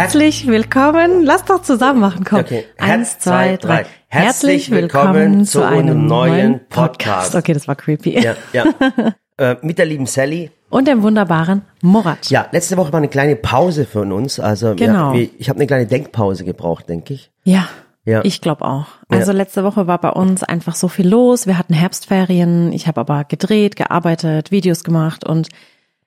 Herzlich willkommen. Lass doch zusammen machen, komm. Okay. Eins, zwei, drei. Herzlich willkommen zu einem neuen Podcast. Okay, das war creepy. Ja, ja. äh, mit der lieben Sally. Und dem wunderbaren Murat. Ja, letzte Woche war eine kleine Pause von uns. Also Genau. wir, ich habe eine kleine Denkpause gebraucht, denke ich. Ja. Ja. Ich glaube auch. Also Ja. letzte Woche war bei uns einfach so viel los. Wir hatten Herbstferien. Ich habe aber gedreht, gearbeitet, Videos gemacht und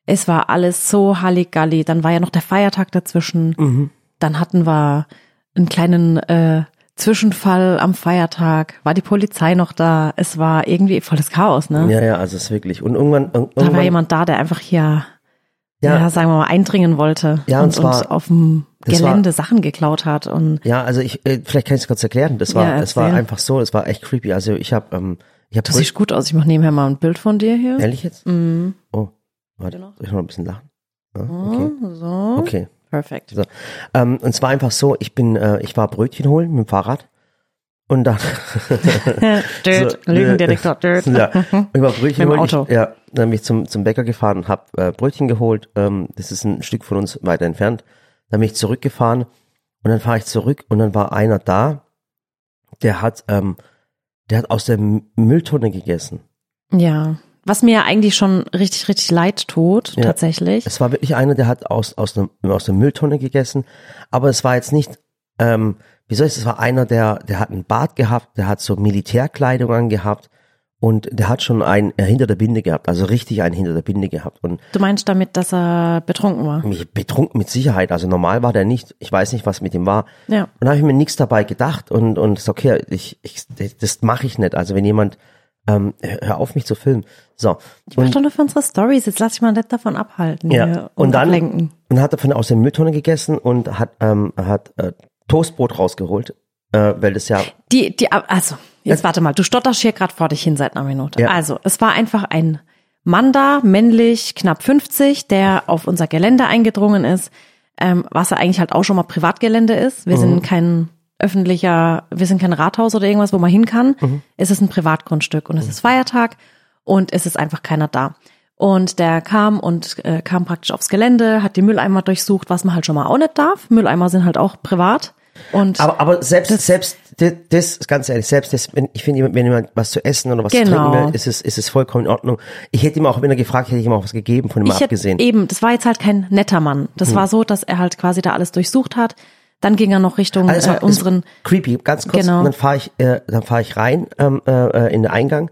es war alles so Halligalli. Dann war ja noch der Feiertag dazwischen. Mhm. Dann hatten wir einen kleinen äh, Zwischenfall am Feiertag. War die Polizei noch da? Es war irgendwie volles Chaos, ne? Ja, ja, also es ist wirklich. Und irgendwann, Da irgendwann war jemand da, der einfach hier, ja, Ja. sagen wir mal, eindringen wollte Ja, und, und zwar- uns auf dem das war- Gelände Sachen geklaut hat. Und Ja, also ich, äh, vielleicht kann ich es kurz erklären. Das war, Ja, es war einfach so, es war echt creepy. Also ich habe, ähm, ich habe du siehst gut aus. Ich mache nebenher mal ein Bild von dir hier. ehrlich jetzt. Mhm. Warte, soll ich noch ein bisschen lachen? Ja, okay, Oh, So. okay. Perfekt. So. Ähm, und zwar einfach so, ich bin, äh, ich war Brötchen holen mit dem Fahrrad und dann Död, So, Lügendetektor, död. ja, ich war Brötchen holen. Auto. Ich, ja, dann bin ich zum, zum Bäcker gefahren und habe äh, Brötchen geholt. Ähm, das ist ein Stück von uns weiter entfernt. Dann bin ich zurückgefahren und dann fahre ich zurück und dann war einer da, der hat, ähm, der hat aus der Mülltonne gegessen. Ja. Was mir ja eigentlich schon richtig, richtig leid tut, Ja. tatsächlich. Es war wirklich einer, der hat aus, aus, der, aus der Mülltonne gegessen, aber es war jetzt nicht, ähm, wie soll ich, es war einer, der, der hat einen Bart gehabt, der hat so Militärkleidung angehabt und der hat schon einen äh, hinter der Binde gehabt, also richtig einen hinter der Binde gehabt und Du meinst damit, dass er betrunken war? betrunken mit Sicherheit, also normal war der nicht, ich weiß nicht, was mit ihm war. Ja. Und da habe ich mir nichts dabei gedacht und, und ist okay, ich, ich, das mache ich nicht, also wenn jemand, ähm, hör auf mich zu filmen. So. Ich mach doch nur für unsere Stories. Jetzt lass dich mal nicht davon abhalten. Ja, hier und dann ablenken. und hat er von aus der Mülltonne gegessen und hat ähm, hat äh, Toastbrot rausgeholt, äh, weil das ja Die, die, also, jetzt warte mal, du stotterst hier gerade vor dich hin seit einer Minute. Ja. Also, es war einfach ein Mann da, männlich, knapp 50, der auf unser Gelände eingedrungen ist, ähm, was ja eigentlich halt auch schon mal Privatgelände ist. Wir Mhm. sind kein öffentlicher, wir sind kein Rathaus oder irgendwas, wo man hin kann. Mhm. Es ist ein Privatgrundstück und es ist Feiertag und es ist einfach keiner da. Und der kam und äh, kam praktisch aufs Gelände, hat die Mülleimer durchsucht, was man halt schon mal auch nicht darf. Mülleimer sind halt auch privat. Und aber aber selbst selbst das, das ganz ehrlich selbst das wenn ich finde wenn jemand was zu essen oder was zu Genau. trinken will ist es ist es vollkommen in Ordnung ich hätte ihm auch wenn er gefragt hätte ich ihm auch was gegeben von ihm ich hätte abgesehen eben, das war jetzt halt kein netter Mann. Das war so, dass er halt quasi da alles durchsucht hat. Dann ging er noch Richtung Also äh, unseren, creepy ganz kurz Genau. und dann fahre ich äh, dann fahre ich rein ähm, äh, in den Eingang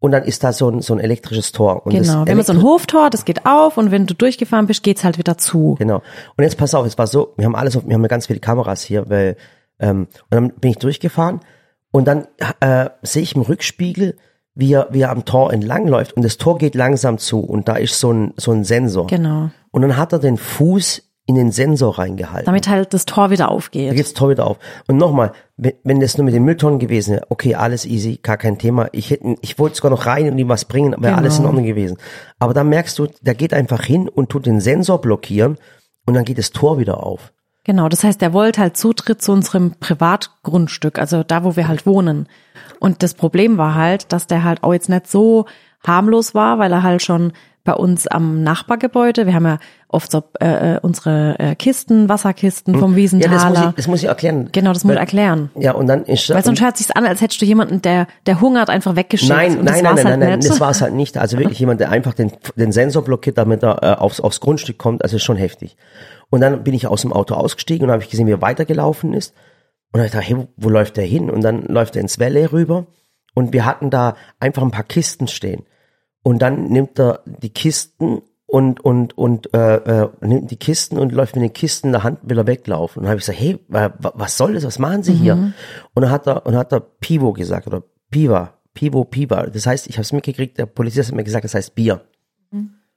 und dann ist da so ein so ein elektrisches Tor und genau, wir haben so ein Hoftor, das geht auf und wenn du durchgefahren bist, geht's halt wieder zu. Genau. Und jetzt pass auf, es war so, wir haben alles, auf- wir haben ja ganz viele Kameras hier, weil ähm, und dann bin ich durchgefahren und dann äh, sehe ich im Rückspiegel, wie er, wie er am Tor entlangläuft und das Tor geht langsam zu und da ist so ein so ein Sensor. Genau. Und dann hat er den Fuß in den Sensor reingehalten. Damit halt das Tor wieder da aufgeht. geht's Tor wieder auf. Und nochmal, wenn, wenn das nur mit den Mülltonnen gewesen wäre, okay, alles easy, gar kein Thema. Ich hätte, ich wollte sogar noch rein und ihm was bringen, wäre Genau. alles in Ordnung gewesen. Aber dann merkst du, der geht einfach hin und tut den Sensor blockieren und dann geht das Tor wieder auf. Genau, das heißt, er wollte halt Zutritt zu unserem Privatgrundstück, also da, wo wir halt wohnen. Und das Problem war halt, dass der halt auch jetzt nicht so harmlos war, weil er halt schon bei uns am Nachbargebäude, wir haben ja oft so äh, äh, unsere äh, Kisten, Wasserkisten vom Ja, das muss, Wiesenthaler. ich, das muss ich erklären. genau, das muss ich erklären. Ja, und dann ist Weil sonst hört sich's an, als hättest du jemanden, der, der hungert, einfach weggeschickt. Nein, nein, nein, war's nein, halt nein, nein, nicht. das war es halt nicht. Also wirklich jemand, der einfach den, den Sensor blockiert, damit er äh, aufs, aufs Grundstück kommt, also ist schon heftig. Und dann bin ich aus dem Auto ausgestiegen und habe ich gesehen, wie er weitergelaufen ist. Und dann ich gedacht, hey, wo, wo läuft der hin? Und dann läuft er ins Valley rüber und wir hatten da einfach ein paar Kisten stehen. Und dann nimmt er die Kisten und und und äh, äh, nimmt die Kisten und läuft mit den Kisten in der Hand, will er weglaufen. Und dann habe ich gesagt, hey, wa- wa- was soll das? Was machen Sie hier? Und dann hat er und dann hat er Pivo gesagt oder Piva, Pivo, Piva. Das heißt, ich habe es mitgekriegt, der Polizist hat mir gesagt, das heißt Bier.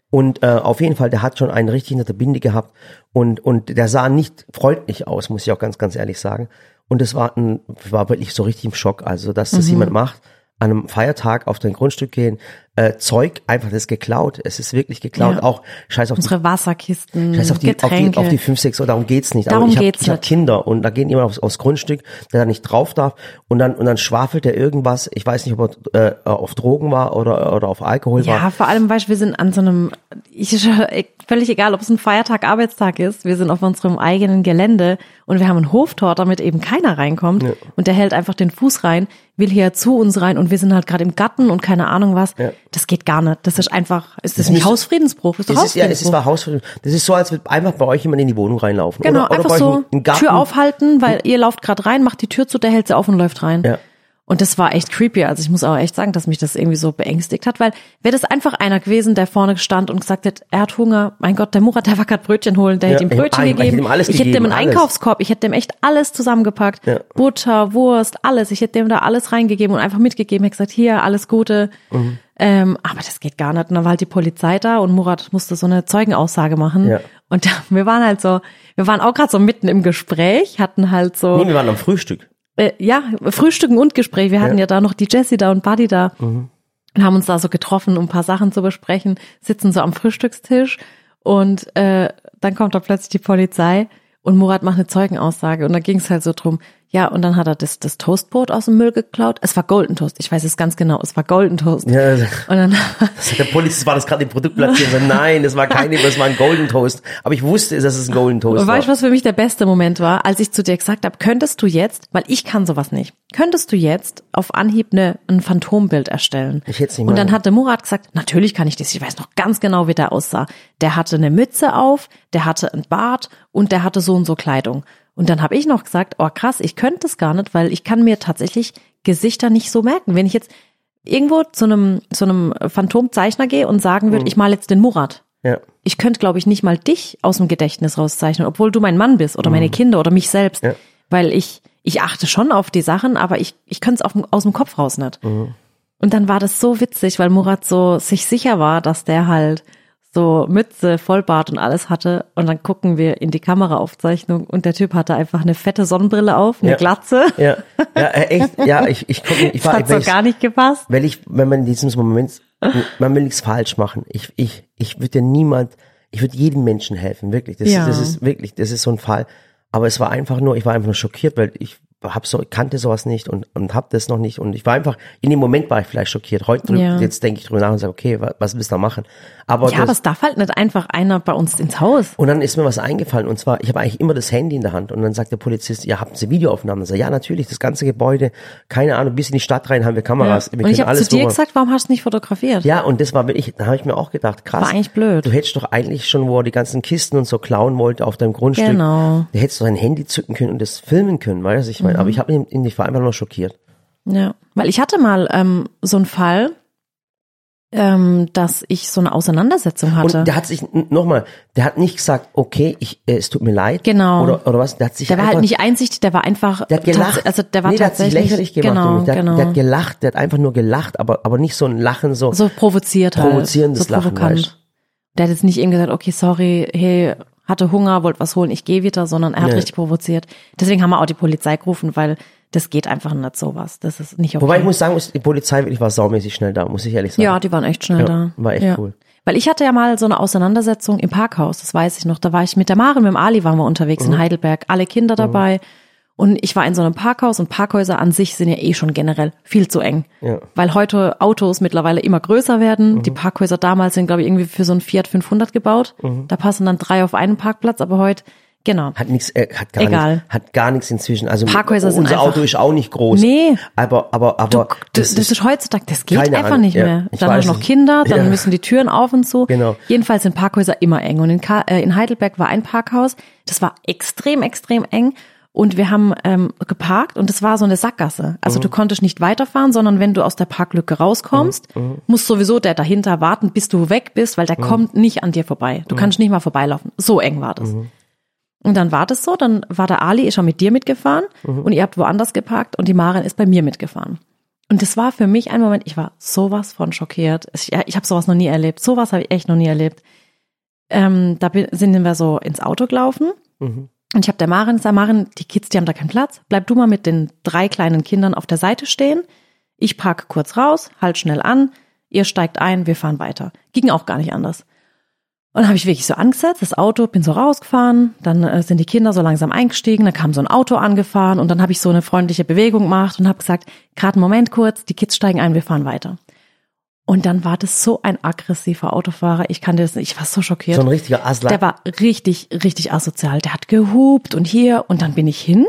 Und äh, auf jeden Fall, der hat schon einen richtig hinter der Binde gehabt und und der sah nicht freundlich aus, muss ich auch ganz ganz ehrlich sagen. Und es war ein, war wirklich so richtig im Schock, also dass das jemand macht, an einem Feiertag auf dein Grundstück gehen, äh, Zeug einfach das ist geklaut. Es ist wirklich geklaut. Ja. Auch scheiß auf die Unsere Wasserkisten, Scheiß auf die, auf die, Getränke. auf die 5, 6 Uhr, darum geht's nicht. Darum Aber ich habe geht's ich hab nicht. Kinder und da gehen jemand aufs, aufs Grundstück, der da nicht drauf darf und dann, und dann schwafelt er irgendwas. Ich weiß nicht, ob er äh, auf Drogen war oder, oder auf Alkohol Ja, war. vor allem, du, wir sind an so einem, ich, völlig egal, ob es ein Feiertag, Arbeitstag ist, wir sind auf unserem eigenen Gelände und wir haben ein Hoftor, damit eben keiner reinkommt und der hält einfach den Fuß rein, will hier zu uns rein und wir sind halt gerade im Garten und keine Ahnung was. Ja. Das geht gar nicht. Das ist einfach, ist das, Das nicht Hausfriedensbruch? Ist doch Das ist, ja, es ist Hausfriedensbruch. war Hausfrieden. Das ist so, als würde einfach bei euch jemand in die Wohnung reinlaufen. Genau, oder, oder einfach euch so. Tür aufhalten, weil ihr lauft gerade rein, macht die Tür zu, der hält sie auf und läuft rein. Ja. Und das war echt creepy. Also ich muss auch echt sagen, dass mich das irgendwie so beängstigt hat, weil wäre das einfach einer gewesen, der vorne stand und gesagt hat, er hat Hunger, mein Gott, der Murat, der war gerade Brötchen holen, der Ja, hätte ihm ich Brötchen ich hätte gegeben. ihm alles ich hätte dem gegeben, einen alles. Einkaufskorb, ich hätte dem echt alles zusammengepackt. Ja. Butter, Wurst, alles. Ich hätte dem da alles reingegeben und einfach mitgegeben, hätte gesagt, hier, alles Gute. Mhm. Ähm, aber das geht gar nicht. Und dann war halt die Polizei da und Murat musste so eine Zeugenaussage machen. Ja. Und wir waren halt so, wir waren auch gerade so mitten im Gespräch, hatten halt so. Nee, wir waren am Frühstück. Äh, ja, Frühstücken und Gespräch. Wir hatten ja, Ja. da noch die Jessie da und Buddy da und haben uns da so getroffen, um ein paar Sachen zu besprechen, sitzen so am Frühstückstisch und äh, dann kommt da plötzlich die Polizei und Murat macht eine Zeugenaussage und da ging es halt so drum, ja, und dann hat er das, das Toastbrot aus dem Müll geklaut. Es war Golden Toast, ich weiß es ganz genau, es war Golden Toast. Ja, Und dann das der Polizist war das gerade im Produkt platziert. So, nein, das war keine, das war ein Golden Toast. Aber ich wusste, dass es ein Golden Toast Und war. weißt du, was für mich der beste Moment war, als ich zu dir gesagt habe, könntest du jetzt, weil ich kann sowas nicht, könntest du jetzt auf Anhieb eine, ein Phantombild erstellen? Ich hätt's nicht Und dann hatte Murat gesagt, natürlich kann ich das, ich weiß noch ganz genau, wie der aussah. Der hatte eine Mütze auf, der hatte ein Bart und der hatte so und so Kleidung. Und dann habe ich noch gesagt, oh krass, ich könnte es gar nicht, weil ich kann mir tatsächlich Gesichter nicht so merken. Wenn ich jetzt irgendwo zu einem, zu einem Phantomzeichner gehe und sagen Mhm. würde, ich mal jetzt den Murat, Ja. ich könnte, glaube ich, nicht mal dich aus dem Gedächtnis rauszeichnen, obwohl du mein Mann bist oder meine Kinder oder mich selbst. Ja. Weil ich, ich achte schon auf die Sachen, aber ich, ich könnte es aus dem Kopf raus nicht. Und dann war das so witzig, weil Murat so sich sicher war, dass der halt so Mütze, Vollbart und alles hatte. Und dann gucken wir in die Kameraaufzeichnung und der Typ hatte einfach eine fette Sonnenbrille auf, eine Ja. Glatze. Ja, ja, echt, ja, ich, ich, guck, ich Das war, hat wenn so ich, gar nicht gepasst. weil ich, wenn man in diesem Moment, man will nichts falsch machen. Ich, ich, ich würde ja niemand, ich würde jedem Menschen helfen, wirklich. Das, Ja. das ist wirklich, das ist so ein Fall. Aber es war einfach nur, ich war einfach nur schockiert, weil ich hab so, kannte sowas nicht und, und hab das noch nicht. Und ich war einfach, in dem Moment war ich vielleicht schockiert. Heute, Ja. jetzt denke ich drüber nach und sage, okay, was, was willst du da machen? Aber, Ja, aber das, es darf halt nicht einfach einer bei uns ins Haus. und dann ist mir was eingefallen und zwar, ich habe eigentlich immer das Handy in der Hand und dann sagt der Polizist, ja, habt ihr Videoaufnahmen? Sag, ja, natürlich, das ganze Gebäude, keine Ahnung, bis in die Stadt rein haben wir Kameras. Wir Und ich habe zu dir gesagt, warum hast du nicht fotografiert? Ja, und das war wirklich, da habe ich mir auch gedacht, krass. War eigentlich blöd. Du hättest doch eigentlich schon, wo er die ganzen Kisten und so klauen wollte auf deinem Grundstück. Genau. Du hättest doch ein Handy zücken können und das filmen können, weißt du? Ich meine, aber Mhm. ich habe ihn, ihn- ich war einfach nur schockiert. Ja, weil ich hatte mal ähm, so einen Fall, ähm, dass ich so eine Auseinandersetzung hatte. Und der hat sich, nochmal, der hat nicht gesagt, okay, ich, äh, es tut mir leid. Genau. Oder, oder was? Der hat sich der war einfach, halt nicht einsichtig, der war einfach. Der hat gelacht. Also der war nee, der hat sich tatsächlich lächerlich gemacht. Genau, der, genau. hat, der hat gelacht, der hat einfach nur gelacht, aber, aber nicht so ein Lachen, so. so provoziert halt. Provozierendes so Lachen, provokant. weißt Der hat jetzt nicht eben gesagt, okay, sorry, hey, hatte Hunger, wollte was holen, ich gehe wieder, sondern er hat Nee. richtig provoziert. Deswegen haben wir auch die Polizei gerufen, weil das geht einfach nicht sowas. Das ist nicht okay. Wobei ich muss sagen, die Polizei wirklich war saumäßig schnell da, muss ich ehrlich sagen. Ja, die waren echt schnell Ja, da. war echt cool. Weil ich hatte ja mal so eine Auseinandersetzung im Parkhaus, das weiß ich noch. Da war ich mit der Maren, mit dem Ali waren wir unterwegs Mhm. in Heidelberg, alle Kinder dabei. Und ich war in so einem Parkhaus und Parkhäuser an sich sind ja eh schon generell viel zu eng. Ja. Weil heute Autos mittlerweile immer größer werden. Mhm. Die Parkhäuser damals sind, glaube ich, irgendwie für so ein Fiat 500 gebaut. Mhm. Da passen dann drei auf einen Parkplatz, aber heute, genau. Hat nichts, äh, hat gar Egal. nichts, hat gar nichts inzwischen. Also Parkhäuser sind unser Auto ist auch nicht groß. Nee. Aber, aber, aber Das, das ist heutzutage, das geht einfach Ahnung, nicht ja. mehr. Dann du noch nicht. Kinder, dann Ja. müssen die Türen auf und zu. Genau. Jedenfalls sind Parkhäuser immer eng. Und in, Ka äh, in Heidelberg war ein Parkhaus, das war extrem, extrem eng. Und wir haben ähm, geparkt und es war so eine Sackgasse. Also Mhm. du konntest nicht weiterfahren, sondern wenn du aus der Parklücke rauskommst, Mhm. muss sowieso der dahinter warten, bis du weg bist, weil der kommt nicht an dir vorbei. Mhm. Du kannst nicht mal vorbeilaufen. So eng war das. Und dann war das so, dann war der Ali ist schon mit dir mitgefahren und ihr habt woanders geparkt und die Maren ist bei mir mitgefahren. Und das war für mich ein Moment, ich war sowas von schockiert. Ich, ich habe sowas noch nie erlebt. Sowas habe ich echt noch nie erlebt. Ähm, da bin, sind wir so ins Auto gelaufen Mhm. Und ich habe der Maren gesagt, Maren, die Kids, die haben da keinen Platz. Bleib du mal mit den drei kleinen Kindern auf der Seite stehen. Ich parke kurz raus, halt schnell an. ihr steigt ein, wir fahren weiter. Ging auch gar nicht anders. Und dann habe ich wirklich so angesetzt, das Auto, bin so rausgefahren, dann äh, sind die Kinder so langsam eingestiegen, dann kam so ein Auto angefahren und dann habe ich so eine freundliche Bewegung gemacht und habe gesagt, gerade einen Moment kurz, die Kids steigen ein, wir fahren weiter. Und dann war das so ein aggressiver Autofahrer, ich kannte das nicht, ich war so schockiert. So ein richtiger Aslan. Der war richtig, richtig asozial. Der hat gehupt und hier und dann bin ich hin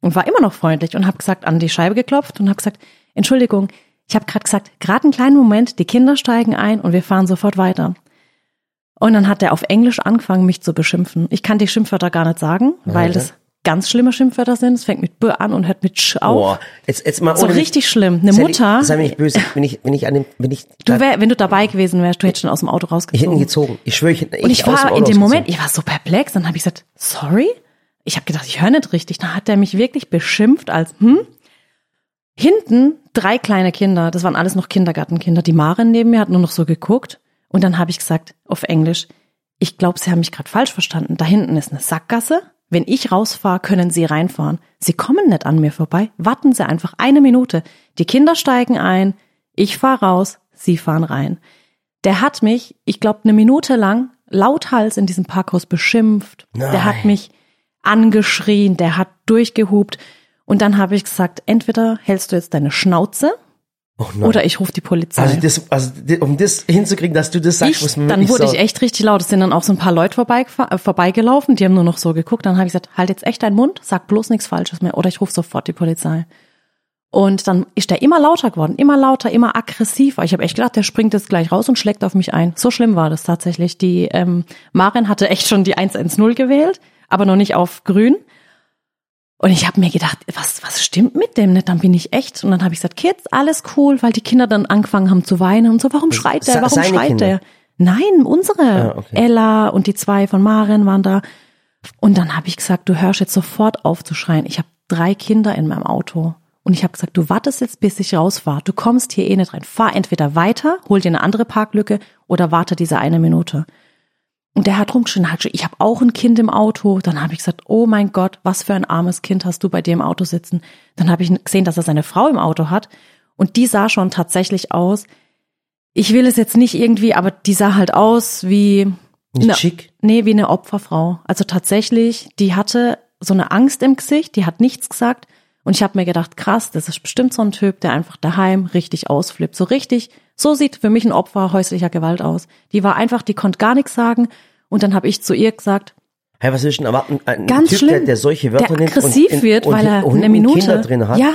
und war immer noch freundlich und habe gesagt, an die Scheibe geklopft und habe gesagt, Entschuldigung, ich habe gerade gesagt, gerade einen kleinen Moment, die Kinder steigen ein und wir fahren sofort weiter. Und dann hat er auf Englisch angefangen, mich zu beschimpfen. Ich kann die Schimpfwörter gar nicht sagen, weil das ganz schlimme Schimpfwörter sind. Es fängt mit B an und hört mit Sch auf. Boah, jetzt, jetzt mal so richtig schlimm. Eine Sei Mutter. Sei mir nicht böse, wenn ich, wenn ich an dem, wenn ich, Du wär, wenn du dabei gewesen wärst, du hättest schon aus dem Auto ich hätte rausgezogen. ihn gezogen. Ich schwöre, ich hätte Und ich war in dem. Moment, ich war so perplex, dann habe ich gesagt, sorry? Ich habe gedacht, ich höre nicht richtig. Dann hat er mich wirklich beschimpft als, hm? Hinten drei kleine Kinder, das waren alles noch Kindergartenkinder. Die Maren neben mir hat nur noch so geguckt. Und dann habe ich gesagt, auf Englisch, ich glaube, Sie haben mich gerade falsch verstanden. Da hinten ist eine Sackgasse. Wenn ich rausfahre, können Sie reinfahren. Sie kommen nicht an mir vorbei. Warten Sie einfach eine Minute. Die Kinder steigen ein, ich fahre raus, Sie fahren rein. Der hat mich, ich glaube, eine Minute lang lauthals in diesem Parkhaus beschimpft. Der hat Nein. mich angeschrien, der hat durchgehupt. Und dann habe ich gesagt, entweder hältst du jetzt deine Schnauze Oh oder ich rufe die Polizei. also das, also um das hinzukriegen, dass du das sagst, ich, muss man dann wurde ich echt richtig laut. Es sind dann auch so ein paar Leute äh, vorbeigelaufen, die haben nur noch so geguckt. Dann habe ich gesagt, halt jetzt echt deinen Mund, sag bloß nichts Falsches mehr oder ich rufe sofort die Polizei. Und dann ist der immer lauter geworden, immer lauter, immer aggressiver. Ich habe echt gedacht, der springt jetzt gleich raus und schlägt auf mich ein. So schlimm war das tatsächlich. Die ähm, Maren hatte echt schon die 110 gewählt, aber noch nicht auf grün. Und ich habe mir gedacht, was, was stimmt mit dem nicht? Dann bin ich echt. Und dann habe ich gesagt, Kids, alles cool, weil die Kinder dann angefangen haben zu weinen und so, warum schreit der, warum schreit Kinder? der? Nein, unsere. Ah, okay. Ella und die zwei von Maren waren da. Und dann habe ich gesagt, du hörst jetzt sofort auf zu schreien. Ich habe drei Kinder in meinem Auto. Und ich habe gesagt, du wartest jetzt, bis ich rausfahre. Du kommst hier eh nicht rein. Fahr entweder weiter, hol dir eine andere Parklücke oder warte diese eine Minute. Und der hat schon, ich habe auch ein Kind im Auto. Dann habe ich gesagt, oh mein Gott, was für ein armes Kind hast du bei dir im Auto sitzen. Dann habe ich gesehen, dass er seine Frau im Auto hat. Und die sah schon tatsächlich aus. Ich will es jetzt nicht irgendwie, aber die sah halt aus wie nicht eine- schick. Nee, wie eine Opferfrau. Also tatsächlich, die hatte so eine Angst im Gesicht, die hat nichts gesagt. Und ich habe mir gedacht, krass, das ist bestimmt so ein Typ, der einfach daheim richtig ausflippt. So richtig, so sieht für mich ein Opfer häuslicher Gewalt aus. Die war einfach, die konnte gar nichts sagen. Und dann habe ich zu ihr gesagt, Hey, was willst du denn erwarten? Ein Ganz typ, schlimm. Der, der solche Wörter der aggressiv und, wird, und, weil er eine Minute. Kinder drin hat. Ja,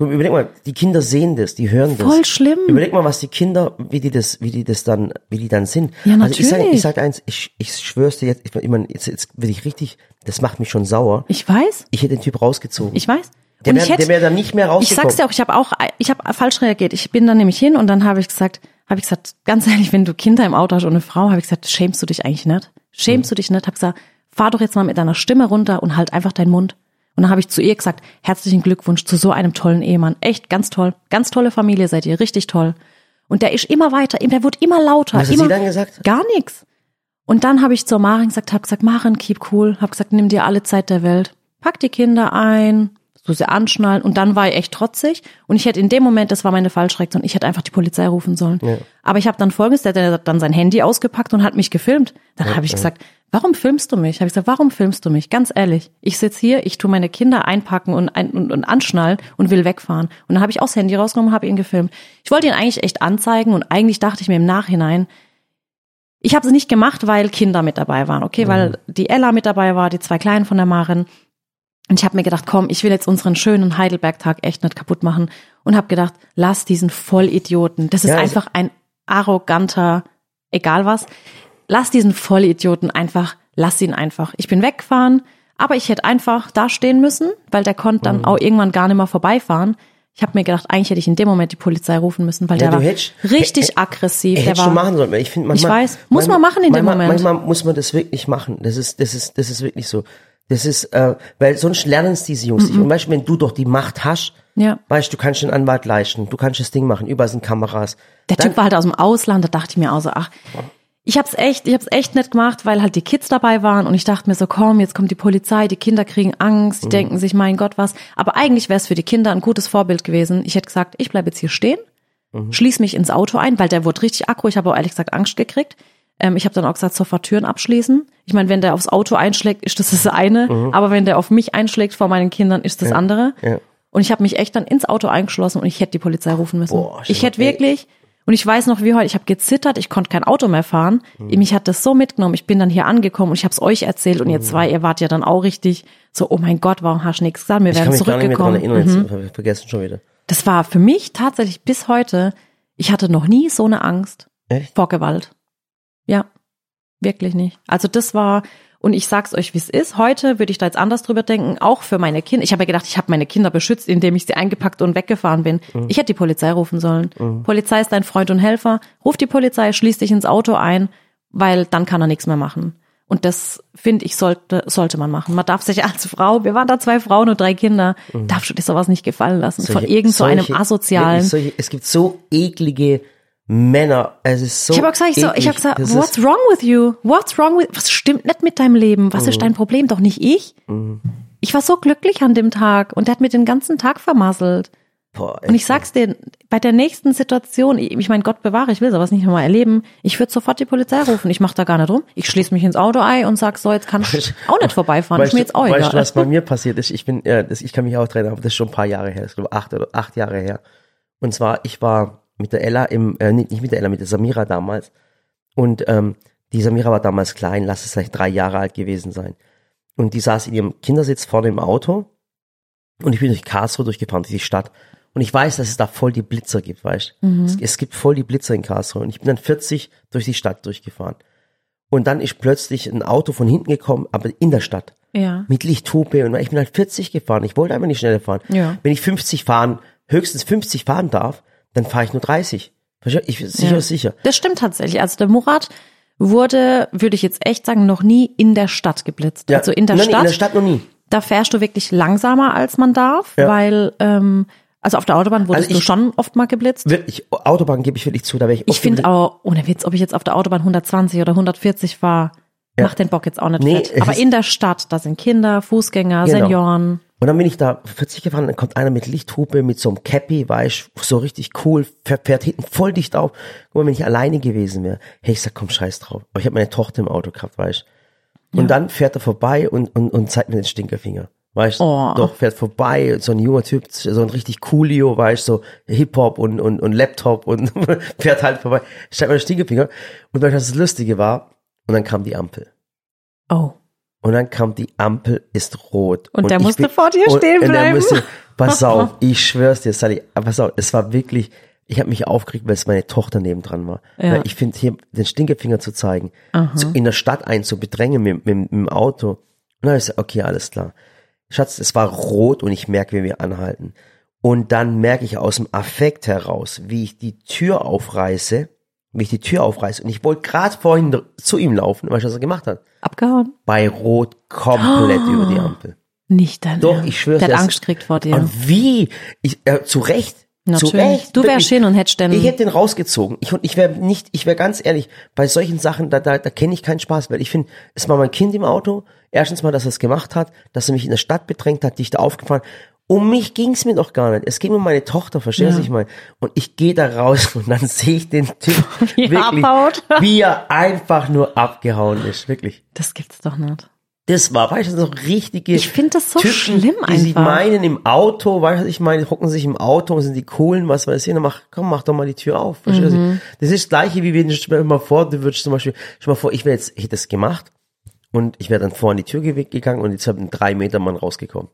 Überleg mal, die Kinder sehen das, die hören das. voll schlimm. Überleg mal, was die Kinder, wie die das, wie die das dann, wie die dann sind. Ja, Also ich sag, natürlich. ich sag eins, ich, ich schwör's dir jetzt, ich, ich mein, jetzt, jetzt will ich richtig, das macht mich schon sauer. Ich weiß, Ich hätte den Typ rausgezogen. ich weiß. der wäre ich wär dann nicht mehr Ich rausgekommen. sag's dir auch, ich habe auch, ich habe falsch reagiert. Ich bin dann nämlich hin und dann habe ich gesagt, habe ich gesagt, ganz ehrlich, wenn du Kinder im Auto hast und eine Frau, habe ich gesagt, schämst du dich eigentlich nicht? Schämst du dich nicht? Hab gesagt, fahr doch jetzt mal mit deiner Stimme runter und halt einfach deinen Mund. Und dann habe ich zu ihr gesagt, herzlichen Glückwunsch zu so einem tollen Ehemann. Echt ganz toll. Ganz tolle Familie seid ihr, richtig toll. Und der ist immer weiter, der wird immer lauter. Was hat immer, sie dann gesagt? Gar nichts. Und dann habe ich zur Maren gesagt, habe gesagt, Maren, keep cool. Habe gesagt, nimm dir alle Zeit der Welt. Pack die Kinder ein, so sie anschnallen. Und dann war ich echt trotzig. Und ich hätte in dem Moment, das war meine Falschreaktion, ich hätte einfach die Polizei rufen sollen. Aber ich habe dann folgendes, der hat dann sein Handy ausgepackt und hat mich gefilmt. Dann habe ich gesagt, warum filmst du mich? Habe ich gesagt, warum filmst du mich? Ganz ehrlich, ich sitz hier, ich tue meine Kinder einpacken und, ein, und, und anschnallen und will wegfahren. Und dann habe ich auch das Handy rausgenommen und habe ihn gefilmt. Ich wollte ihn eigentlich echt anzeigen und eigentlich dachte ich mir im Nachhinein, ich habe es nicht gemacht, weil Kinder mit dabei waren, okay, weil die Ella mit dabei war, die zwei Kleinen von der Maren. Und ich habe mir gedacht, komm, ich will jetzt unseren schönen Heidelberg-Tag echt nicht kaputt machen. Und habe gedacht, lass diesen Vollidioten. Das ist Ja, also- einfach ein arroganter, egal was. Lass diesen Vollidioten einfach, lass ihn einfach. Ich bin weggefahren, aber ich hätte einfach da stehen müssen, weil der konnte Mhm. dann auch irgendwann gar nicht mehr vorbeifahren. Ich habe mir gedacht, eigentlich hätte ich in dem Moment die Polizei rufen müssen, weil Ja, der war hättest- richtig aggressiv. Hätte Der ich schon war, machen sollen. Ich finde manchmal, weiß. Muss man machen in dem manchmal, Moment. Manchmal muss man das wirklich machen. Das ist, das ist, das ist wirklich so. Das ist, äh, weil sonst lernen es diese Jungs nicht. Und weißt wenn du doch die Macht hast, Ja. weißt du, du kannst den Anwalt leisten, du kannst das Ding machen, überall sind Kameras. Der Dann- Typ war halt aus dem Ausland, da dachte ich mir auch so, ach, ich hab's echt, ich hab's echt nicht gemacht, weil halt die Kids dabei waren und ich dachte mir so, komm, jetzt kommt die Polizei, die Kinder kriegen Angst, die Mhm. denken sich, mein Gott, was. Aber eigentlich wäre es für die Kinder ein gutes Vorbild gewesen. Ich hätte gesagt, ich bleibe jetzt hier stehen, schließ mich ins Auto ein, weil der wurde richtig aggro. Ich habe auch ehrlich gesagt Angst gekriegt. Ähm, ich habe dann auch gesagt, sofort Türen abschließen. Ich meine, wenn der aufs Auto einschlägt, ist das das eine. Aber wenn der auf mich einschlägt vor meinen Kindern, ist das andere. Mhm. Ja. Und ich habe mich echt dann ins Auto eingeschlossen und ich hätte die Polizei rufen müssen. Boah, ich hätte wirklich, und ich weiß noch wie heute, ich habe gezittert, ich konnte kein Auto mehr fahren. Mhm. Mich hat das so mitgenommen. Ich bin dann hier angekommen und ich habe es euch erzählt und Mhm. ihr zwei, ihr wart ja dann auch richtig so, oh mein Gott, warum hast du nichts gesagt? Wir Ich dran zurückgekommen. erinnern, Mhm. jetzt ver- vergessen schon wieder. Das war für mich tatsächlich bis heute, ich hatte noch nie so eine Angst Echt? vor Gewalt. Wirklich nicht. Also das war, und ich sag's euch, wie es ist. Heute würde ich da jetzt anders drüber denken, auch für meine Kinder. Ich habe ja gedacht, ich habe meine Kinder beschützt, indem ich sie eingepackt und weggefahren bin. Ich hätte die Polizei rufen sollen. Polizei ist dein Freund und Helfer. Ruf die Polizei, schließ dich ins Auto ein, weil dann kann er nichts mehr machen. Und das, finde ich, sollte, sollte man machen. Man darf sich als Frau, wir waren da zwei Frauen und drei Kinder, darfst du dir sowas nicht gefallen lassen. von irgend so einem solche- asozialen. Solche, es gibt so eklige Männer. Es ist so Ich habe auch gesagt, ich, so, ich habe gesagt, Das what's ist, wrong with you? What's wrong with, was stimmt nicht mit deinem Leben? Was Mhm. ist dein Problem? Doch nicht ich. Ich war so glücklich an dem Tag und der hat mir den ganzen Tag vermasselt. boah, Und ich sag's dir, bei der nächsten Situation, ich, ich mein Gott bewahre, ich will sowas nicht nochmal erleben, ich würde sofort die Polizei rufen. Ich mach da gar nicht rum. Ich schließe mich ins Auto ein und sag, so, jetzt kannst du auch nicht vorbeifahren. ist Weißt, mir du, jetzt auch weißt du, was bei mir passiert ist? Ich bin, äh, das, ich kann mich auch dran erinnern, aber das ist schon ein paar Jahre her, das ist glaube acht oder acht Jahre her. Und zwar, ich war mit der Ella im, äh, nicht mit der Ella, mit der Samira damals. Und ähm, die Samira war damals klein, lass es vielleicht drei Jahre alt gewesen sein. Und die saß in ihrem Kindersitz vorne im Auto und ich bin durch Karlsruhe durchgefahren, durch die Stadt. Und ich weiß, dass es da voll die Blitzer gibt, weißt du? Es, es gibt voll die Blitzer in Karlsruhe. Und ich bin dann 40 durch die Stadt durchgefahren. Und dann ist plötzlich ein Auto von hinten gekommen, aber in der Stadt ja. mit Lichthupe und ich bin halt 40 gefahren. Ich wollte einfach nicht schneller fahren. Ja. Wenn ich 50 fahren, höchstens 50 fahren darf, dann fahre ich nur 30. Verstehst du? Ich sicher Ja. ist sicher. Das stimmt tatsächlich. Also der Murat wurde, würde ich jetzt echt sagen, noch nie in der Stadt geblitzt. Also in der Nein, Stadt. In der Stadt noch nie. da fährst du wirklich langsamer, als man darf, Ja. weil, ähm, also auf der Autobahn wurdest Also du ich- schon oft mal geblitzt. Wirklich, Autobahn gebe ich wirklich zu, da wäre ich Ich finde auch, ohne Witz, ob ich jetzt auf der Autobahn 120 oder 140 fahre, macht den Bock jetzt auch nicht Nee, fett. Aber in der Stadt, da sind Kinder, Fußgänger, Genau. Senioren. Und dann bin ich da 40 gefahren, dann kommt einer mit Lichthupe, mit so einem Cappy, weißt so richtig cool, fährt, fährt hinten voll dicht auf. Guck mal, wenn ich alleine gewesen wäre, hey, ich sag, komm, scheiß drauf. Aber ich habe meine Tochter im Auto gehabt, weißt Und dann fährt er vorbei und, und, und zeigt mir den Stinkerfinger. Weißt Oh. Doch, fährt vorbei, so ein junger Typ, so ein richtig coolio, weißt so Hip-Hop und, und, und Laptop und fährt halt vorbei, zeigt mir den Stinkerfinger. Und weißt das Lustige war? Und dann kam die Ampel. Oh. Und dann kam die Ampel ist rot. Und der ich musste vor dir und- stehen und der bleiben. Musste, pass auf, ich schwör's dir, Sally, pass auf, es war wirklich, ich habe mich aufgeregt, weil es meine Tochter nebendran war. Ja. Ich finde, hier den Stinkefinger zu zeigen, zu, in der Stadt ein zu bedrängen mit, mit, mit dem Auto. Und dann hab ich gesagt, okay, alles klar. Schatz, es war rot und ich merke, wie wir anhalten. Und dann merke ich aus dem Affekt heraus, wie ich die Tür aufreiße, wie ich die Tür aufreiße. Und ich wollte gerade vorhin zu ihm laufen, weißt du, was er gemacht hat? Abgehauen? bei Rot komplett über die Ampel. Nicht dein Doch, ich schwör's Der hat Angst gekriegt vor dir. Und wie? Ich, äh, zu Recht. Zu Natürlich. Recht. Du wärst hin und hättest den- Ich hätte den rausgezogen. Ich, ich wäre nicht, ich wäre ganz ehrlich, bei solchen Sachen, da, da, da kenne ich keinen Spaß, weil ich finde, es war mein Kind im Auto. Erstens mal, dass er es gemacht hat, dass er mich in der Stadt bedrängt hat, dicht aufgefahren. Um mich ging's mir doch gar nicht. Es ging um meine Tochter, verstehst du, was ich meine? Und ich gehe da raus und dann sehe ich den Typ Wie er wirklich, abhaut. wie er einfach nur abgehauen ist, wirklich. Das gibt's doch nicht. Das war, weißt du, so richtige. Ich find das so Typen, schlimm Die einfach. meinen im Auto, weißt du, was ich meine, hocken sich im Auto und sind die coolen, was weiß ich, dann mach, komm, mach doch mal die Tür auf. Verstehst Mhm. du? Das ist das gleiche, wie wenn du stell mal vor, du würdest zum Beispiel, stell dir mal vor, ich wäre jetzt, ich hätte das gemacht und ich wäre dann vor an die Tür ge- gegangen und jetzt habe ein drei Meter Mann rausgekommen.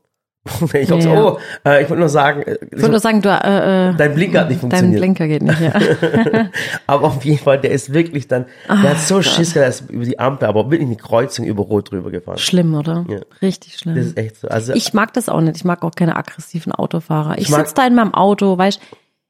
Ich glaube Ja. oh, äh, ich wollte nur sagen, äh, Ich würde nur sagen, du, äh, äh, dein Blinker hat nicht dein funktioniert. Blinker geht nicht, ja. Aber auf jeden Fall, der ist wirklich dann, Ah, der hat so Schiss, der ist über die Ampel, aber wirklich eine Kreuzung über Rot drüber gefahren. Schlimm, oder? Ja. Richtig schlimm. Das ist echt so. Also, Ich mag das auch nicht. Ich mag auch keine aggressiven Autofahrer. Ich, Ich sitze da in meinem Auto, weißt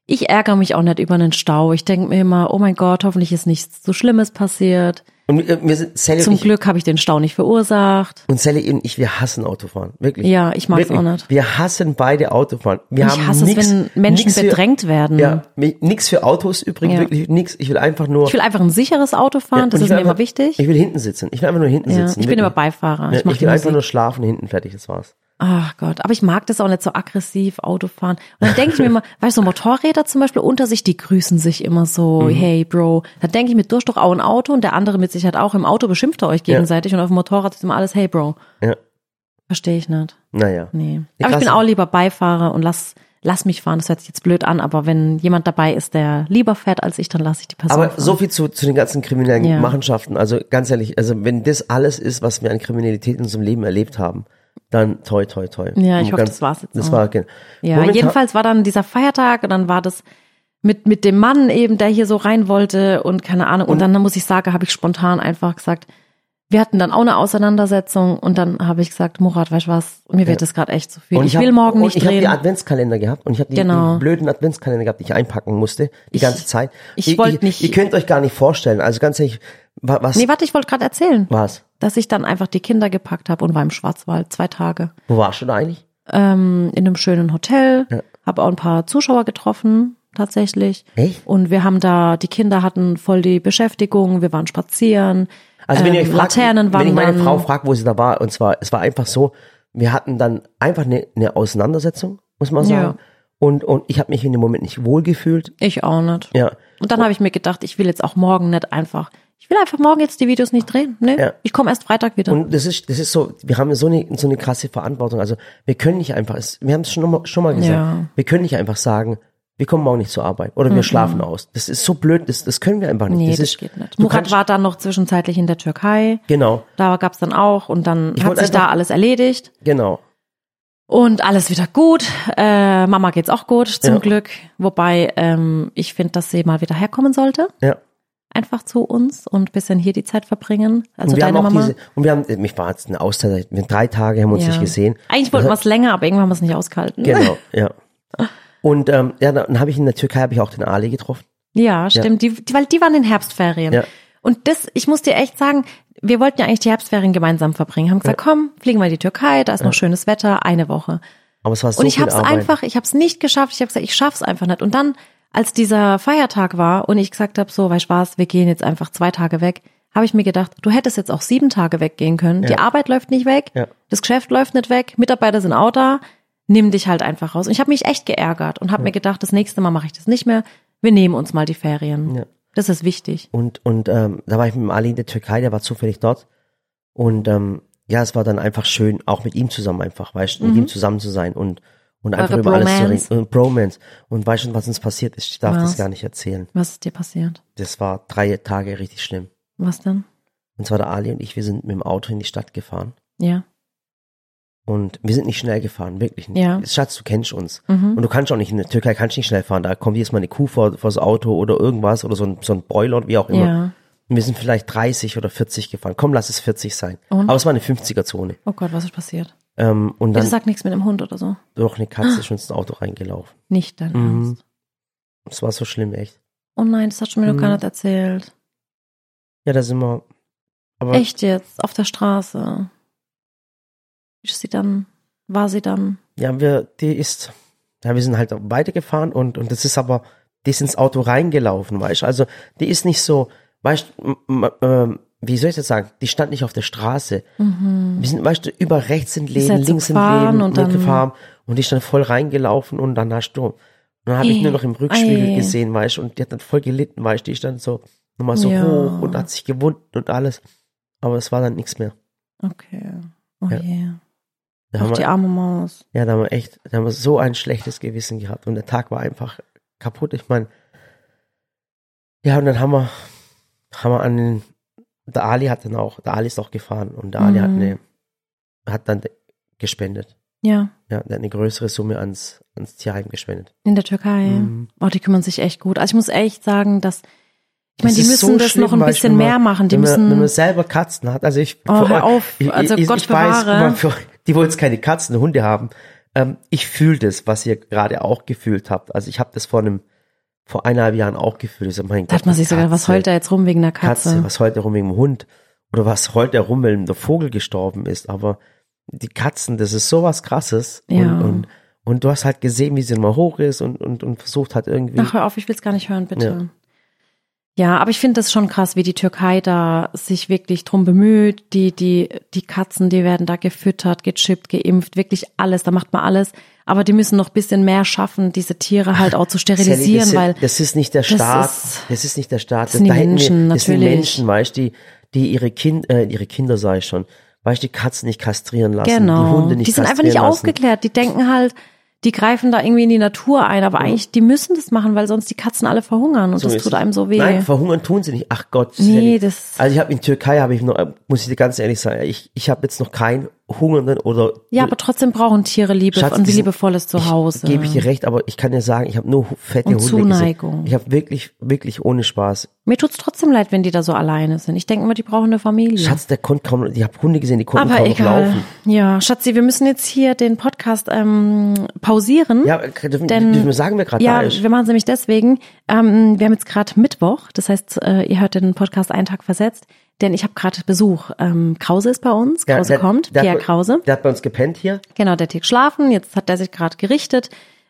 ich ärgere mich auch nicht über einen Stau. Ich denke mir immer, oh mein Gott, hoffentlich ist nichts so Schlimmes passiert. Und wir, wir sind, Sally Zum ich, Glück habe ich den Stau nicht verursacht. Und Sally und ich, wir hassen Autofahren. Wirklich. Ja, ich mag's Wirklich. auch nicht. Wir hassen beide Autofahren. Wir Ich haben hasse es, nix, wenn Menschen für, bedrängt werden. Ja, nix für Autos übrigens, Ja. wirklich nix. Ich will einfach nur. Ich will einfach ein sicheres Auto Ja, fahren, und das ist mir immer einfach- wichtig. Ich will hinten sitzen. Ich will einfach nur hinten Ja, sitzen. ich bin wirklich. immer Beifahrer. Ja, Ich ich die will einfach nur schlafen, hinten fertig, das war's. Ach Gott, aber ich mag das auch nicht so aggressiv Autofahren. Und dann denke ich mir immer, weißt du, so Motorräder zum Beispiel unter sich, die grüßen sich immer so, Mhm. hey Bro. Dann denke ich mir, durch doch auch ein Auto und der andere mit Sicherheit auch. Im Auto beschimpft er euch gegenseitig und auf dem Motorrad ist immer alles, hey Bro. Ja. Verstehe ich nicht. Naja. Nee. Ja, aber ich bin auch lieber Beifahrer und lass, lass mich fahren. Das hört sich jetzt blöd an, aber wenn jemand dabei ist, der lieber fährt als ich, dann lasse ich die Person Aber fahren. so viel zu, zu den ganzen kriminellen Ja. Machenschaften. Also ganz ehrlich, also wenn das alles ist, was wir an Kriminalität in unserem Leben erlebt haben, dann toi, toi, toi. Ja, ich Und hoffe, das war's jetzt Das auch. war, gen- Ja, Momentan- jedenfalls war dann dieser Feiertag und dann war das mit, mit dem Mann eben, der hier so rein wollte und keine Ahnung. Und, dann muss ich sagen, habe ich spontan einfach gesagt, wir hatten dann auch eine Auseinandersetzung und dann habe ich gesagt, Murat, weißt du was, mir wird das gerade echt zu viel. Und Ich, hab- will morgen und nicht ich habe drehen. die Adventskalender gehabt und ich habe die, Genau. die blöden Adventskalender gehabt, die ich einpacken musste, die Ich- ganze Zeit. ich Ihr- wollt ihr- nicht- Ihr könnt euch gar nicht vorstellen. Also ganz ehrlich, was nee, warte, ich wollte gerade erzählen, war's? dass ich dann einfach die Kinder gepackt habe und war im Schwarzwald zwei Tage. Wo warst du da eigentlich? ähm, in einem schönen Hotel, Ja. habe auch ein paar Zuschauer getroffen tatsächlich. Echt? Und wir haben da, die Kinder hatten voll die Beschäftigung, wir waren spazieren, Also wenn ihr ähm, euch fragt, Laternen wenn ich meine. Frau fragt, wo sie da war, und zwar, es war einfach so, wir hatten dann einfach eine, eine Auseinandersetzung, muss man Ja. sagen. Und, und ich habe mich in dem Moment nicht wohlgefühlt. Ich auch nicht. Ja. Und dann habe ich mir gedacht, ich will jetzt auch morgen nicht einfach, ich will einfach morgen jetzt die Videos nicht drehen. Nee, Ja. ich komme erst Freitag wieder. Und das ist, das ist so, wir haben so eine, so eine krasse Verantwortung. Also wir können nicht einfach, wir haben es schon mal, schon mal gesagt, Ja. wir können nicht einfach sagen, wir kommen morgen nicht zur Arbeit oder wir schlafen aus. Das ist so blöd, das, das können wir einfach nicht. nee, das, ist, geht nicht. Murat war dann noch zwischenzeitlich in der Türkei. Genau, Da gab's dann auch und dann Ich hat sich da alles erledigt. genau. Und alles wieder gut. Äh, Mama geht's auch gut, zum Ja. Glück. Wobei ähm, ich finde, dass sie mal wieder herkommen sollte. Ja. Einfach zu uns und bisschen hier die Zeit verbringen. Also und wir deine haben auch Mama. diese, und wir haben, mich war jetzt eine Auszeit, wir drei Tage haben wir uns ja. nicht gesehen. Eigentlich wollten wir es länger, aber irgendwann haben wir es nicht ausgehalten. Genau, ja. Und ähm, ja, dann habe ich in der Türkei habe ich auch den Ali getroffen. Ja, stimmt. Die, die, weil die waren in Herbstferien. Ja. Und das, ich muss dir echt sagen, wir wollten ja eigentlich die Herbstferien gemeinsam verbringen. Haben gesagt, komm, fliegen wir in die Türkei, da ist noch schönes Wetter, eine Woche. Aber es war so Und ich habe es einfach, ich habe es nicht geschafft. Ich habe gesagt, ich schaff's einfach nicht. Und dann, als dieser Feiertag war und ich gesagt habe, so, weißt du was, wir gehen jetzt einfach zwei Tage weg, habe ich mir gedacht, du hättest jetzt auch sieben Tage weggehen können. Die Arbeit läuft nicht weg, Ja. das Geschäft läuft nicht weg, Mitarbeiter sind auch da. Nimm dich halt einfach raus. Und ich habe mich echt geärgert und habe mir gedacht, das nächste Mal mache ich das nicht mehr. Wir nehmen uns mal die Ferien. Ja. Das ist wichtig. Und, und ähm, da war ich mit dem Ali in der Türkei, der war zufällig dort. Und ähm, ja, es war dann einfach schön, auch mit ihm zusammen einfach, weißt du, mit ihm zusammen zu sein und, und einfach. Eure über alles zu Bromance. reden. Und Bromance. Und weißt du, was uns passiert ist? Ich darf Was? das gar nicht erzählen. Was ist dir passiert? Das war drei Tage richtig schlimm. Was denn? Und zwar der Ali und ich, wir sind mit dem Auto in die Stadt gefahren. Ja. Und wir sind nicht schnell gefahren, wirklich nicht. Ja. Schatz, du kennst uns. Mhm. Und du kannst auch nicht, in der Türkei kannst du nicht schnell fahren. Da kommt jedes Mal eine Kuh vor, vor das Auto oder irgendwas oder so ein, so ein Boiler oder wie auch immer. Ja. Und wir sind vielleicht 30 oder 40 gefahren. Komm, lass es 40 sein. Und? Aber es war eine 50er-Zone. Gott, was ist passiert? Ähm, und dann sag nichts mit dem Hund oder so. durch eine Katze ist uns ins Auto reingelaufen. Nicht dein Mhm. Ernst. Es war so schlimm, echt. Oh nein, das hat schon mir noch Mhm. gar nicht erzählt. Ja, da sind wir. Aber Echt jetzt, auf der Straße. Wie ist sie dann? War sie dann? ja, wir, die ist, ja, wir sind halt weitergefahren und, und das ist aber, die ist ins Auto reingelaufen, weißt du? Also, die ist nicht so, weißt du, wie soll ich das sagen? Die stand nicht auf der Straße. Wir sind, weißt du, über rechts sind Läden, halt links sind Läden und dann- gefahren und die ist dann voll reingelaufen und dann hast du, und dann habe ich nur noch im Rückspiegel ey. gesehen, weißt du, und die hat dann voll gelitten, weißt du, die ist dann so, nochmal so Ja. hoch und hat sich gewunden und alles. Aber es war dann nichts mehr. Okay. Oh Ja. je. Da Ach, haben die arme Maus. ja, da haben wir echt, da haben wir so ein schlechtes Gewissen gehabt und der Tag war einfach kaputt. Ich meine, ja, und dann haben wir, haben wir an den, der Ali hat dann auch, der Ali ist auch gefahren und der Ali hat Mhm. eine, hat dann gespendet. Ja, Ja, der hat eine größere Summe ans, ans Tierheim gespendet. in der Türkei. Mhm. Oh, die kümmern sich echt gut. Also ich muss echt sagen, dass, ich meine, die müssen so das schlimm, noch ein bisschen man- mehr machen. Die wenn, man, wenn man müssen, selber Katzen hat, also ich, Oh, hör auf. ich, Also ich, Gott ich weiß, bewahre. immer für, die, wo jetzt keine Katzen, Hunde haben, ähm, ich fühle das, was ihr gerade auch gefühlt habt. Also ich habe das vor einem, vor eineinhalb Jahren auch gefühlt. Ich so, mein da hat man sich sogar, was heult er jetzt rum wegen der Katze? Katze, was heult er rum wegen dem Hund? Oder was heult er rum, wenn der Vogel gestorben ist? Aber die Katzen, das ist sowas krasses. Ja. Und, und, und du hast halt gesehen, wie sie immer hoch ist und, und, und versucht hat irgendwie. Ach, hör auf, ich will's gar nicht hören, bitte. Ja, aber ich finde das schon krass, wie die Türkei da sich wirklich drum bemüht. Die, die, die Katzen, die werden da gefüttert, gechippt, geimpft, wirklich alles, da macht man alles. Aber die müssen noch bisschen mehr schaffen, diese Tiere halt auch zu sterilisieren, das, weil ist, das ist nicht der das Staat, ist- das ist nicht der Staat, das sind die da Menschen, das sind die natürlich. Menschen, weißt du, die, die ihre Kind, äh, ihre Kinder sei schon, weißt du, die Katzen nicht kastrieren lassen, genau. die Hunde nicht die sind einfach kastrieren nicht lassen. aufgeklärt. Die denken halt, die greifen da irgendwie in die Natur ein, aber eigentlich, die müssen das machen, weil sonst die Katzen alle verhungern und So das tut einem so weh. Nein, verhungern tun sie nicht. Ach Gott. Nee, das- Also ich habe in Türkei habe ich noch, äh, muss ich dir ganz ehrlich sagen, ich, ich habe jetzt noch keinen hungernden oder ja, aber trotzdem brauchen Tiere Liebe Schatz, und die liebevolles Zuhause. Gebe ich dir recht, aber ich kann dir sagen, ich habe nur fette Und Hunde Zuneigung. gesehen. Ich habe wirklich, wirklich ohne Spaß. Mir tut's trotzdem leid, wenn die da so alleine sind. Ich denke immer, die brauchen eine Familie. Schatz, der konnte kaum, ich habe Hunde gesehen, die konnten aber kaum noch egal. laufen. Ja, Schatzi, wir müssen jetzt hier den Podcast ähm, pausieren. Ja, dürfen, Denn- dürfen wir sagen, wer gerade Ja, da ist? wir machen es nämlich deswegen. Ähm, wir haben jetzt gerade Mittwoch, das heißt, äh, ihr hört den Podcast einen Tag versetzt, denn ich habe gerade Besuch. Ähm, Krause ist bei uns, Ja, Krause der- kommt, der Pierre Krause. Der hat bei uns gepennt hier. Genau, der hat geschlafen, jetzt hat er sich gerade gerichtet.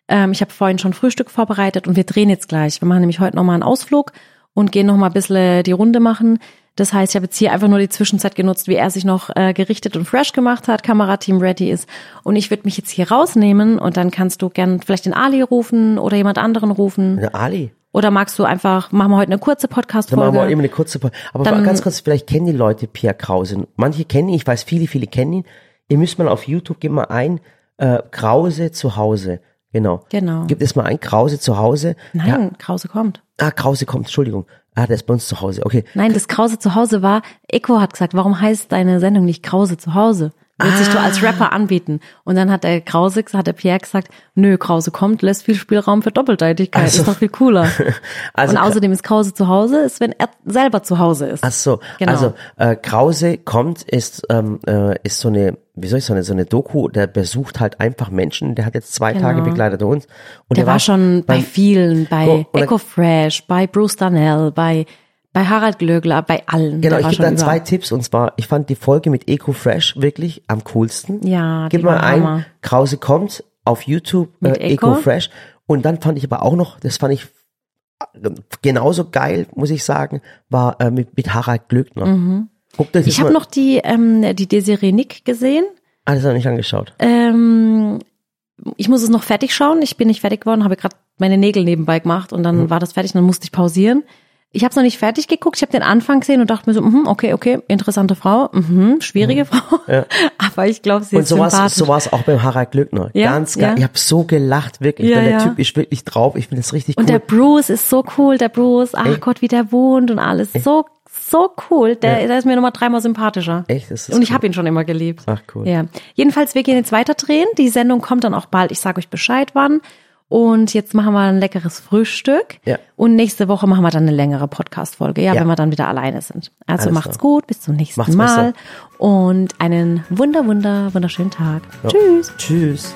Ähm, ich habe vorhin schon Frühstück vorbereitet und wir drehen jetzt gleich. Wir machen nämlich heute nochmal einen Ausflug und gehen nochmal ein bisschen die Runde machen. Das heißt, ich habe jetzt hier einfach nur die Zwischenzeit genutzt, wie er sich noch äh, gerichtet und fresh gemacht hat, Kamerateam ready ist. Und ich würde mich jetzt hier rausnehmen und dann kannst du gern vielleicht den Ali rufen oder jemand anderen rufen. Der Ali. Oder magst du einfach, machen wir heute eine kurze Dann machen wir Podcast-Folge? eben eine kurze Pause. Aber Dann- ganz kurz, vielleicht kennen die Leute Pierre Krause. Manche kennen ihn, ich weiß, viele, viele kennen ihn. Ihr müsst mal auf YouTube, gebt mal ein, äh, Krause zu Hause. Genau. Genau. Gibt es mal ein Krause zu Hause. Nein, Krause kommt. Ah, Krause kommt, Entschuldigung. Ah, der ist bei uns zu Hause. Okay. Nein, das Krause zu Hause war, Eko hat gesagt, warum heißt deine Sendung nicht Krause zu Hause? Willst dich du Ah. als Rapper anbieten? Und dann hat der Krause, hat der Pierre gesagt, nö, Krause kommt, lässt viel Spielraum für Doppeldeutigkeit, Also- ist doch viel cooler. Also- Und außerdem ist Krause zu Hause, ist, wenn er selber zu Hause ist. Ach so, Genau. also äh, Krause kommt, ist ähm, äh, ist so eine, wie soll ich sagen, so eine Doku. Der besucht halt einfach Menschen. Der hat jetzt zwei Genau. Tage begleitet uns. Und Der war schon bei beim- vielen, bei Oh, Ecofresh, bei Bruce Darnell, bei, bei Harald Glögler, bei allen. Genau, ich gebe schon da zwei überall. Tipps und zwar, ich fand die Folge mit Eco Fresh wirklich am coolsten. Ja, Gib mal ein, Hammer. Krause kommt auf YouTube, Mit äh, Eco? Eco Fresh. Und dann fand ich aber auch noch, das fand ich äh, genauso geil, muss ich sagen, war äh, mit, mit Harald Glöckner. Guckt euch Mhm. Ich habe noch die, ähm, die Desiree Nick gesehen. Ah, das habe ich nicht angeschaut. Ähm, ich muss es noch fertig schauen. Ich bin nicht fertig geworden, habe gerade meine Nägel nebenbei gemacht und Mhm. dann war das fertig und dann musste ich pausieren. Ich habe es noch nicht fertig geguckt. Ich habe den Anfang gesehen und dachte mir so, mhm, okay, okay, interessante Frau, mhm, schwierige Frau. Aber ich glaube, sie Und ist so war sympathisch. so war's auch beim Harald Glöckner. Ja, Ganz geil. ja. Ich habe so gelacht, wirklich. Ja, Denn der ja. Typ ist wirklich drauf. Ich finde das richtig und cool. der Bruce ist so cool. Der Bruce, ach Echt? Gott, wie der wohnt und alles. So, so cool. Der, der ist mir nochmal dreimal sympathischer. Echt? Das ist Und ich cool. habe ihn schon immer geliebt. Ach, cool. Ja. Jedenfalls, wir gehen jetzt weiter drehen. Die Sendung kommt dann auch bald. Ich sage euch Bescheid wann. Und jetzt machen wir ein leckeres Frühstück. Ja. Und nächste Woche machen wir dann eine längere Podcast-Folge, ja, Ja. wenn wir dann wieder alleine sind. Also Alles macht's klar. gut, bis zum nächsten Macht's Mal. besser. Und einen wunder, wunder, wunderschönen Tag. Tschüss. Tschüss.